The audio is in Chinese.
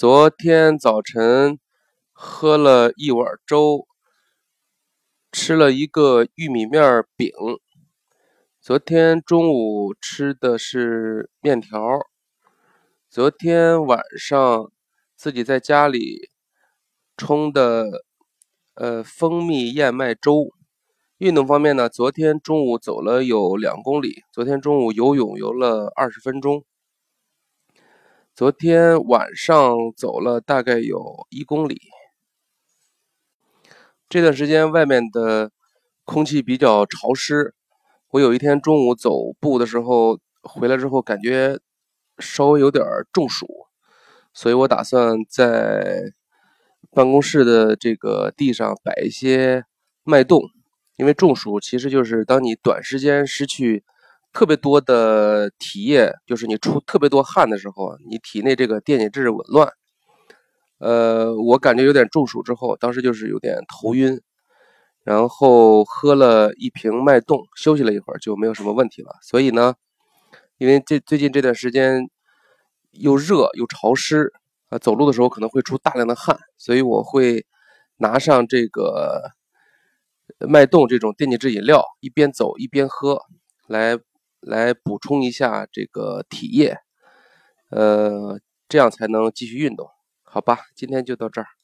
昨天早晨喝了一碗粥，吃了一个玉米面饼。昨天中午吃的是面条。昨天晚上自己在家里冲的呃蜂蜜燕麦粥。运动方面呢，昨天中午走了有两公里。昨天中午游泳游了二十分钟。昨天晚上走了大概有一公里。这段时间外面的空气比较潮湿，我有一天中午走步的时候回来之后，感觉稍微有点中暑，所以我打算在办公室的这个地上摆一些脉动，因为中暑其实就是当你短时间失去。特别多的体液，就是你出特别多汗的时候，你体内这个电解质紊乱。呃，我感觉有点中暑之后，当时就是有点头晕，然后喝了一瓶脉动，休息了一会儿就没有什么问题了。所以呢，因为这最近这段时间又热又潮湿，啊，走路的时候可能会出大量的汗，所以我会拿上这个脉动这种电解质饮料，一边走一边喝，来。来补充一下这个体液，呃，这样才能继续运动，好吧？今天就到这儿。